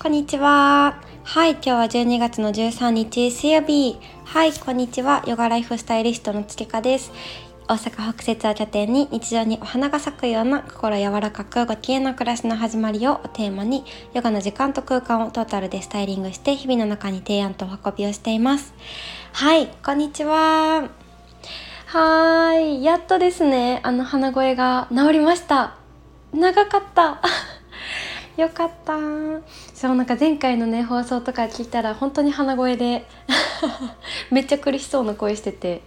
こんにちは。はい、今日は12月の13日水曜日。はい、こんにちは。ヨガライフスタイリストのつけかです。大阪北節を拠点に日常にお花が咲くような心柔らかくご機嫌な暮らしの始まりをテーマにヨガの時間と空間をトータルでスタイリングして日々の中に提案とお運びをしています。はい、こんにちは。はーい、やっとですね、あの鼻声が治りました。長かった。よかった。そうなんか前回のね放送とか聞いたら本当に鼻声で めっちゃ苦しそうな声してて。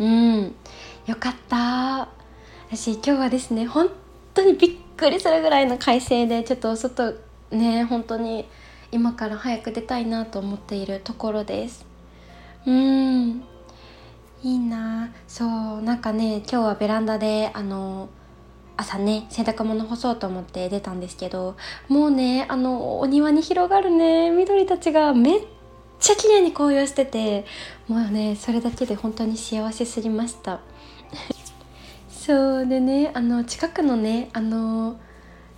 うん。よかった。私今日はですね本当にびっくりするぐらいの快晴でちょっとお外ね本当に今から早く出たいなと思っているところです。うん。いいな。そうなんかね今日はベランダであの朝ね洗濯物干そうと思って出たんですけどもうねあのお庭に広がるね。緑たちがめっちゃ綺麗に紅葉しててもうねそれだけで本当に幸せすぎました。そうでねあの近くのねあの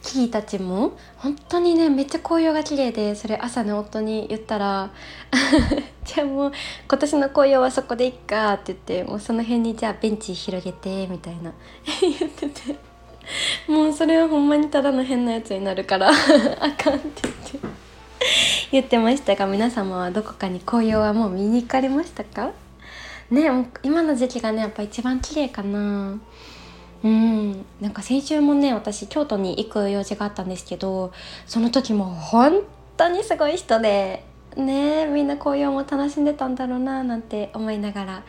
木々たちも本当にねめっちゃ紅葉が綺麗でそれ朝ね夫に言ったら「じゃあもう今年の紅葉はそこでいっか」って言ってもうその辺にじゃあベンチ広げてみたいな言ってて。もうそれはほんまにただの変なやつになるから あかんって言って言ってましたが皆様はどこかに紅葉はもう見に行かれましたか？ねもう今の時期がねやっぱ一番綺麗かな。うん。なんか先週もね私京都に行く用事があったんですけどその時も本当にすごい人でねみんな紅葉も楽しんでたんだろうななんて思いながら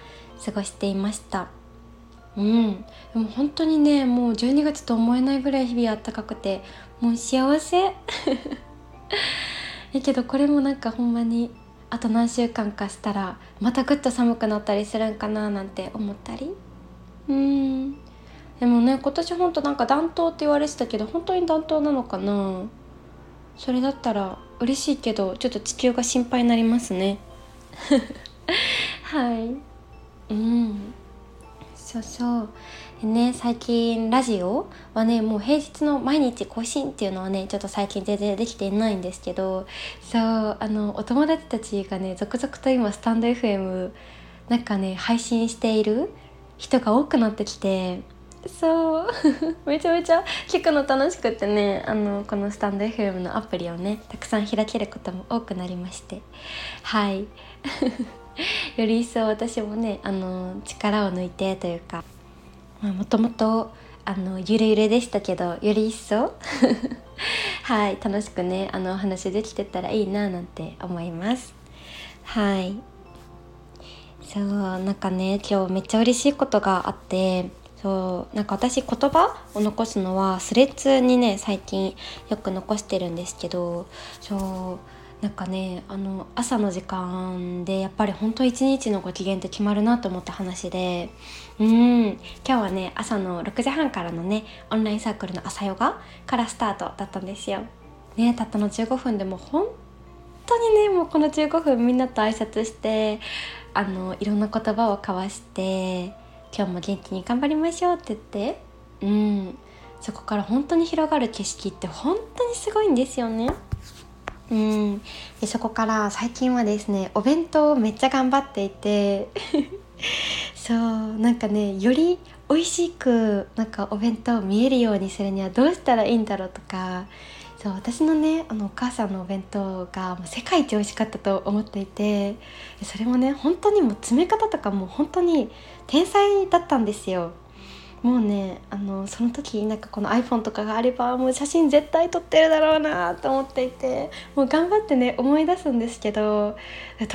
過ごしていました。うん。でも本当にねもう12月と思えないぐらい日々あったかくてもう幸せ。やけどこれもなんかほんまにあと何週間かしたらまたぐっと寒くなったりするんかななんて思ったり。うん。でもね今年ほんとなんか暖冬って言われてたけど本当に暖冬なのかな。それだったら嬉しいけどちょっと地球が心配になりますね。はい。うん。そうそう。でね最近ラジオはねもう平日の毎日更新っていうのはねちょっと最近全然できていないんですけどそうあのお友達たちがね続々と今スタンド FM なんかね配信している人が多くなってきてそう。めちゃめちゃ聞くの楽しくてねあのこのスタンド FM のアプリをねたくさん開けることも多くなりまして。はい。より一層私もねあの力を抜いてというかもともとあのゆるゆるでしたけどより一層。はい。楽しくねあのお話できてたらいいななんて思います。はい。そうなんかね今日めっちゃ嬉しいことがあってそうなんか私言葉を残すのはスレッズにね最近よく残してるんですけどそうなんかねあの朝の時間でやっぱり本当一日のご機嫌って決まるなと思った話でうん今日はね朝の6時半からのねオンラインサークルの朝ヨガからスタートだったんですよ。ねたったの15分でも本当にねもうこの15分みんなと挨拶してあのいろんな言葉を交わして今日も元気に頑張りましょうって言って。うん。そこから本当に広がる景色って本当にすごいんですよね。うん。でそこから最近はですねお弁当をめっちゃ頑張っていて。そうなんかねより美味しくなんかお弁当見えるようにするにはどうしたらいいんだろうとかそう私のねあのお母さんのお弁当が世界一美味しかったと思っていてそれもね本当にもう詰め方とかも本当に天才だったんですよ。もうねあのその時なんかこの iPhone とかがあればもう写真絶対撮ってるだろうなと思っていてもう頑張ってね思い出すんですけどどうやっ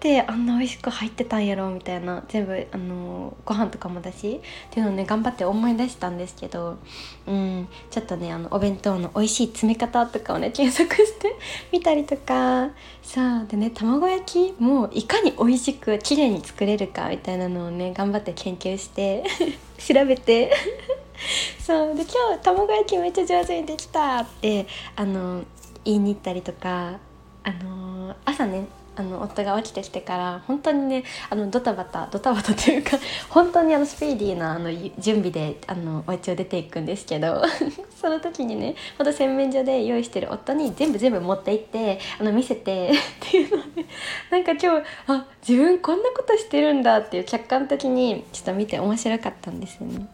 てあんな美味しく入ってたんやろみたいな全部あのご飯とかもだしっていうのをね頑張って思い出したんですけど、うん、ちょっとねあのお弁当の美味しい詰め方とかをね検索してみたりとかさあでね卵焼きもいかに美味しく綺麗に作れるかみたいなのをね頑張って研究して調べて。そう。で今日卵焼きめっちゃ上手にできたってあの言いに行ったりとかあの朝ねあの夫が起きてきてから本当にねあのドタバタドタバタというか 本当にあのスピーディーなあの準備であのお家を出ていくんですけど その時にねほんと洗面所で用意してる夫に全部全部持って行ってあの見せて っていうのでなんか今日あ自分こんなことしてるんだっていう客観的にちょっと見て面白かったんですよね。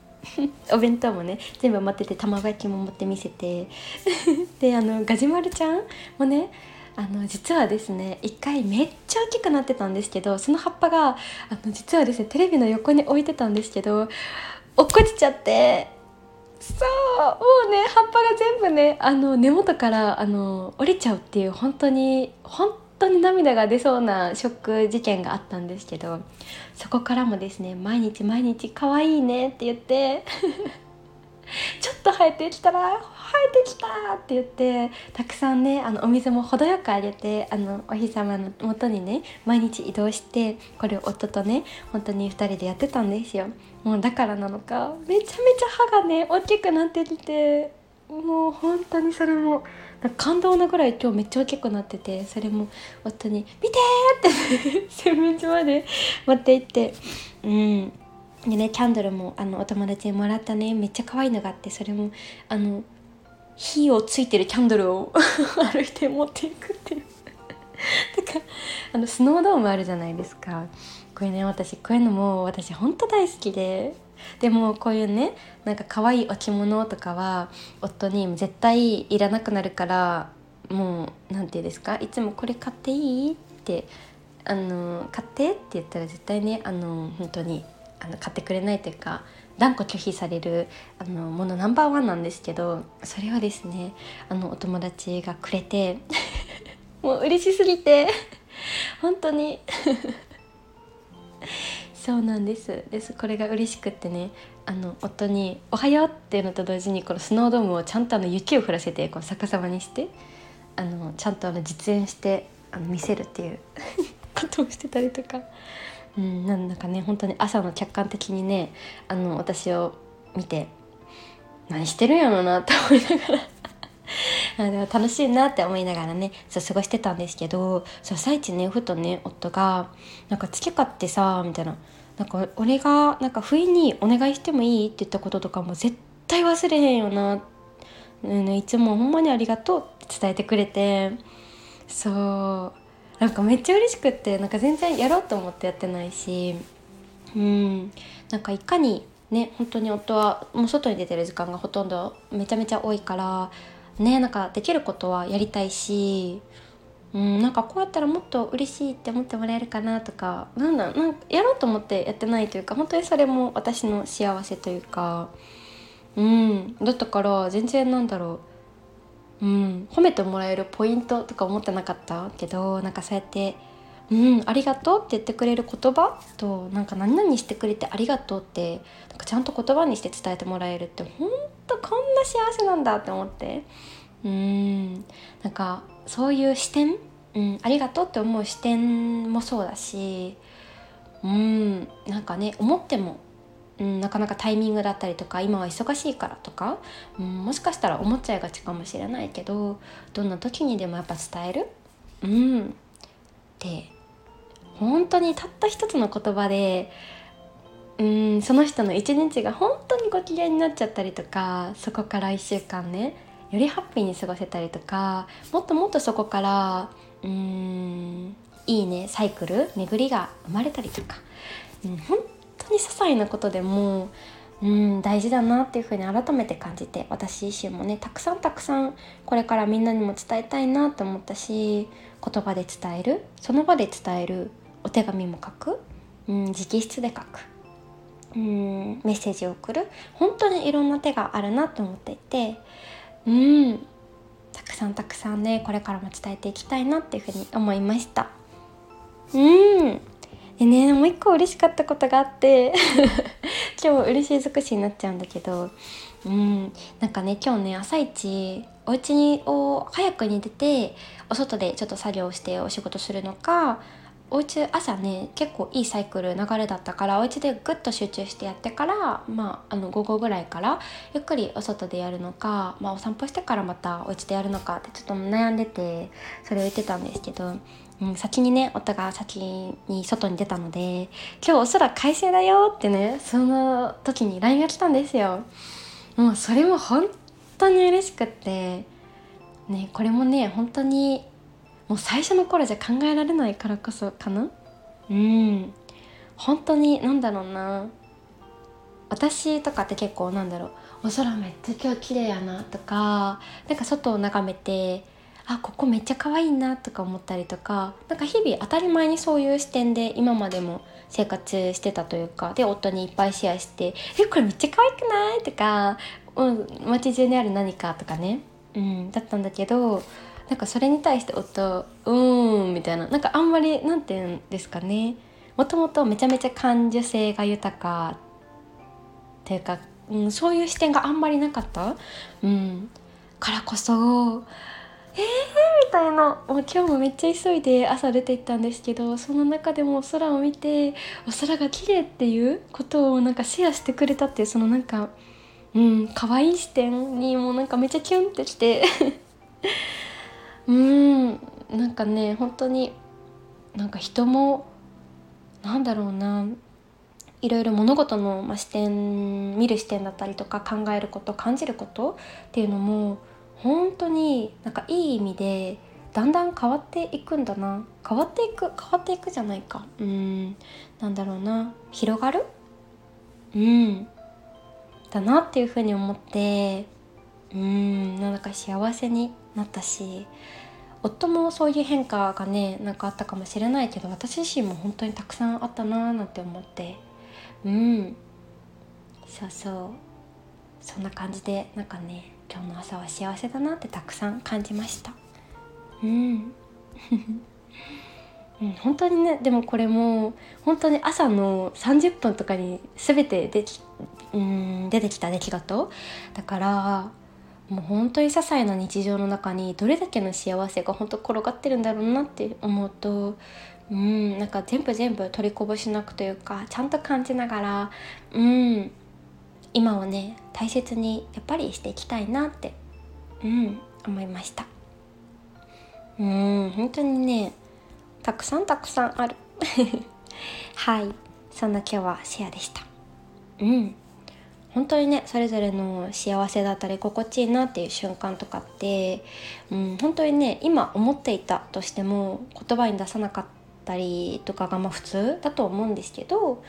お弁当もね全部持ってて卵焼きも持って見せてであのガジュマルちゃんもねあの実はですね一回めっちゃ大きくなってたんですけどその葉っぱがあの実はですねテレビの横に置いてたんですけど落っこちちゃってそうもうね葉っぱが全部ねあの根元からあの折れちゃうっていう本当に本当に涙が出そうなショック事件があったんですけどそこからもですね毎日毎日可愛いねって言ってちょっと生えてきたら生えてきたって言ってたくさんねあのお水も程よくあげてあのお日様のもとにね毎日移動してこれを夫とね本当に2人でやってたんですよもうだからなのかめちゃめちゃ歯がね大きくなってきてもう本当にそれも感動なぐらい今日めっちゃ大きくなっててそれも夫に「見て!」って洗面所まで持って行ってうんでねキャンドルもあのお友達にもらったね。めっちゃ可愛いのがあってそれもあの火をついてるキャンドルを 歩いて持っていくっていう。だからあのスノードームあるじゃないですか。これね私こういうのも私ほんと大好きで。でもこういうねなんか可愛い置物とかは夫に絶対いらなくなるからもう何て言うんですか？いつもこれ買っていい？ってあの買って？って言ったら絶対ねあの本当にあの買ってくれないというか断固拒否されるあのものナンバーワンなんですけどそれをですねあのお友達がくれて もう嬉しすぎて本当に そうなんです。ですこれが嬉しくってねあの夫に「おはよう」っていうのと同時にこのスノードームをちゃんとあの雪を降らせてこう逆さまにしてあのちゃんとあの実演してあの見せるっていうことをしてたりとか。うん、なんだかね本当に朝の客観的にねあの私を見て何してるんやろなって思いながら。あでも楽しいなって思いながらねそう過ごしてたんですけどそう最地ねふとね夫が「なんか月買ってさ」みたいな「なんか俺がなんか不意にお願いしてもいい?」って言ったこととかも絶対忘れへんよな、うん、いつもほんまにありがとうって伝えてくれて。そう。なんかめっちゃ嬉しくってなんか全然やろうと思ってやってないしうん。なんかいかにね本当に夫はもう外に出てる時間がほとんどめちゃめちゃ多いからねなんかできることはやりたいしうん、なんかこうやったらもっと嬉しいって思ってもらえるかなとかなんだなんかやろうと思ってやってないというか本当にそれも私の幸せというかうん。だったから全然なんだろう。うん、褒めてもらえるポイントとか思ってなかったけどなんかそうやって「うんありがとう」って言ってくれる言葉？となんか何々してくれてありがとうってなんかちゃんと言葉にして伝えてもらえるってほんとこんな幸せなんだって思って。うん。なんかそういう視点、うん、ありがとうって思う視点もそうだしうん。なんかね思ってもうん、なかなかタイミングだったりとか今は忙しいからとか、うん、もしかしたら思っちゃいがちかもしれないけどどんな時にでもやっぱ伝える、うん、って本当にたった一つの言葉でうんその人の一日が本当にご機嫌になっちゃったりとかそこから1週間ねよりハッピーに過ごせたりとかもっともっとそこからうんいいねサイクル巡りが生まれたりとか、うん、本当に些細なことでもうん大事だなっていうふうに改めて感じて私自身もねたくさんたくさんこれからみんなにも伝えたいなと思ったし言葉で伝えるその場で伝えるお手紙も書く、うん、直筆で書く、うん、メッセージを送る本当にいろんな手があるなと思っていてうんたくさんたくさんねこれからも伝えていきたいなっていうふうに思いました。うん。でねもう一個嬉しかったことがあって 今日嬉しい尽くしになっちゃうんだけどうんなんかね今日ね朝一お家にを早くに出てお外でちょっと作業してお仕事するのかお家朝ね結構いいサイクル流れだったからお家でぐっと集中してやってからまああの午後ぐらいからゆっくりお外でやるのか、まあ、お散歩してからまたお家でやるのかってちょっと悩んでてそれを言ってたんですけどうん、先にね夫が先に外に出たので「今日お空快晴だよ」ってねその時に LINE が来たんですよ。もうそれも本当に嬉しくってねこれもね本当にもう最初の頃じゃ考えられないからこそかな。うん本当に何だろうな。私とかって結構なんだろう。お空めっちゃ今日綺麗やなとかなんか外を眺めてあここめっちゃ可愛いなとか思ったりとかなんか日々当たり前にそういう視点で今までも生活してたというかで夫にいっぱいシェアして「えこれめっちゃ可愛くない?」とか、うん、街中にある何かとかね、うん、だったんだけどなんかそれに対して夫「うーん」みたいな。なんかあんまりなんて言うんですかね。もともとめちゃめちゃ感受性が豊かっていうか、うん、そういう視点があんまりなかった、うん、からこそえーみたいな。もう今日もめっちゃ急いで朝出て行ったんですけどその中でも空を見てお空が綺麗っていうことをなんかシェアしてくれたっていうそのなんかうん可愛い視点にもうなんかめっちゃキュンってきて。うんなんかね本当になんか人もなんだろうないろいろ物事の、視点見る視点だったりとか考えること感じることっていうのも本当になんかいい意味でだんだん変わっていくんだな。変わっていく変わっていくじゃないか。うん。なんだろうな。広がる？うん。だなっていうふうに思ってうん。なんか幸せになったし夫もそういう変化がねなんかあったかもしれないけど私自身も本当にたくさんあったなーなんて思って。うん。そうそう。そんな感じでなんかね今日の朝は幸せだなってたくさん感じました。うん。うん、本当にねでもこれも本当に朝の30分とかに全てできうん出てきた出来事。だからもう本当に些細な日常の中にどれだけの幸せが本当転がってるんだろうなって思うとうんなんか全部全部取りこぼしなくというかちゃんと感じながらうん今をね大切にやっぱりしていきたいなってうん思いました。うん本当にねたくさんたくさんある。はいそんな今日はシェアでした。うん本当にねそれぞれの幸せだったり心地いいなっていう瞬間とかって、うん、本当にね今思っていたとしても言葉に出さなかったりとかがまあ普通だと思うんですけど、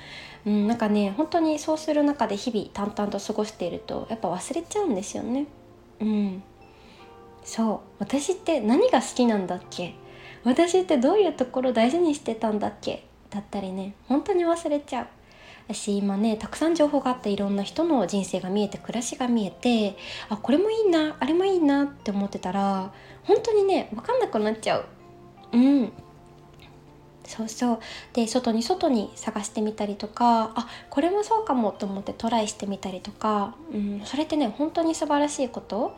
うん、なんかね本当にそうする中で日々淡々と過ごしているとやっぱ忘れちゃうんですよね。うん、そう。私って何が好きなんだっけ？私ってどういうところ大事にしてたんだっけ？だったりね本当に忘れちゃう。私今ねたくさん情報があっていろんな人の人生が見えて暮らしが見えてあこれもいいなあれもいいなって思ってたら本当にね分かんなくなっちゃう。うん。そうそう。で外に外に探してみたりとかあこれもそうかもと思ってトライしてみたりとか、うん、それってね本当に素晴らしいこと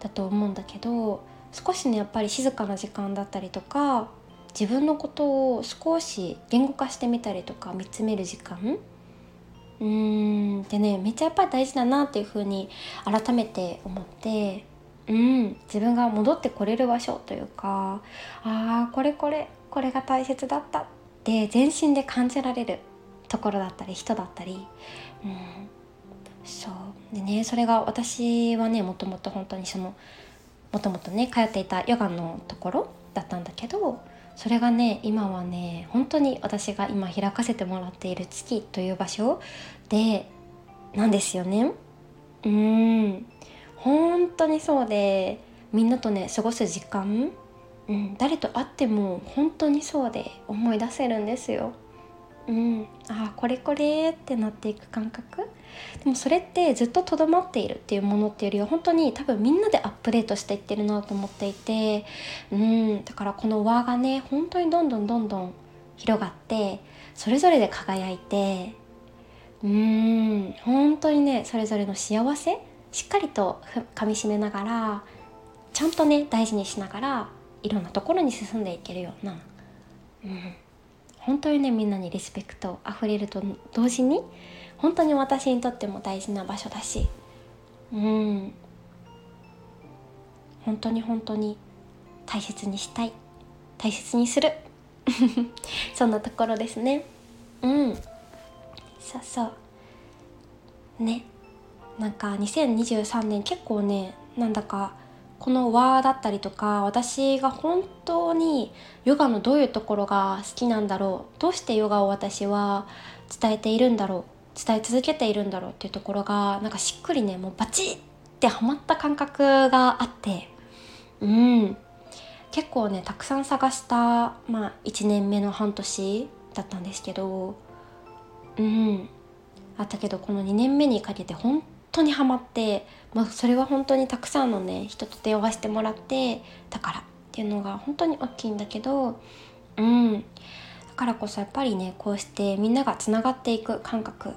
だと思うんだけど少しねやっぱり静かな時間だったりとか自分のことを少し言語化してみたりとか見つめる時間。うーんでねめっちゃやっぱり大事だなっていうふうに改めて思ってうん自分が戻ってこれる場所というかああこれこれこれが大切だったって全身で感じられるところだったり人だったり、うん、そう。でねそれが私はねもともと本当にそのもともとね通っていたヨガのところだったんだけどそれがね今はね本当に私が今開かせてもらっている月という場所でなんですよね。うん。当にそうでみんなとね過ごす時間、うん、誰と会っても本当にそうで思い出せるんですよ。うん、ああこれこれってなっていく感覚。でもそれってずっととどまっているっていうものっていうよりは本当に多分みんなでアップデートしていってるなと思っていて、うん、だからこの輪がね本当にどんどんどんどん広がってそれぞれで輝いてうん本当にねそれぞれの幸せしっかりとかみしめながらちゃんとね大事にしながらいろんなところに進んでいけるような、うん、本当にねみんなにリスペクトあふれると同時に本当に私にとっても大事な場所だし。うん。本当に本当に大切にしたい。大切にする。そんなところですね。うん。そうそう。ね。なんか2023年結構ねなんだかこの和だったりとか私が本当にヨガのどういうところが好きなんだろうどうしてヨガを私は伝えているんだろう伝え続けているんだろうっていうところがなんかしっくりねもうバチッてはまった感覚があってうん。結構ねたくさん探した、まあ、1年目の半年だったんですけどうん。あったけどこの2年目にかけて本当にハマって、まあ、それは本当にたくさんのね人と出会わせてもらってだからっていうのが本当に大きいんだけどうん。だからこそやっぱりねこうしてみんながつながっていく感覚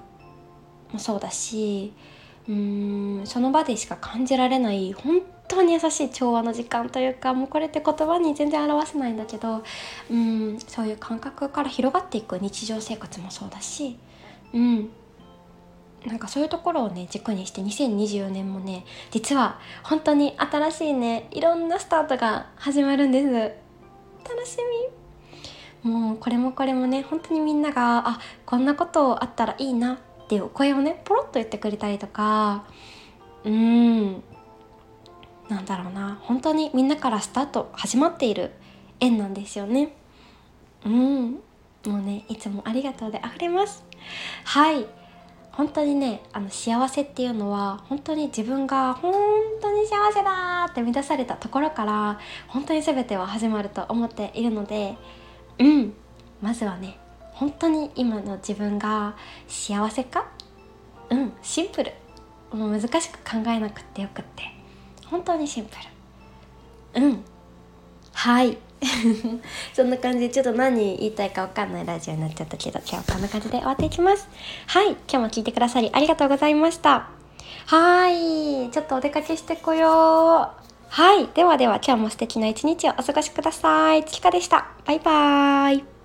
もそうだしうーん。その場でしか感じられない本当に優しい調和の時間というかもうこれって言葉に全然表せないんだけどうん。そういう感覚から広がっていく日常生活もそうだしうん。なんかそういうところをね軸にして2024年もね実は本当に新しいねいろんなスタートが始まるんです。楽しみ。もうこれもこれもね本当にみんながあこんなことあったらいいなっていう声をねポロッと言ってくれたりとか。うん。なんだろうな。本当にみんなからスタート始まっている縁なんですよね。うん。もうねいつもありがとうで溢れます。はい。本当にねあの幸せっていうのは本当に自分が本当に幸せだって満たされたところから本当に全ては始まると思っているのでうんまずはね本当に今の自分が幸せかうんシンプル。もう難しく考えなくてよくって。本当にシンプル。うん。はい。そんな感じでちょっと何言いたいか分かんないラジオになっちゃったけど今日はこんな感じで終わっていきます。はい今日も聞いてくださりありがとうございました。はいちょっとお出かけしてこよう。はいではでは今日も素敵な一日をお過ごしください。ちかでした。バイバーイ。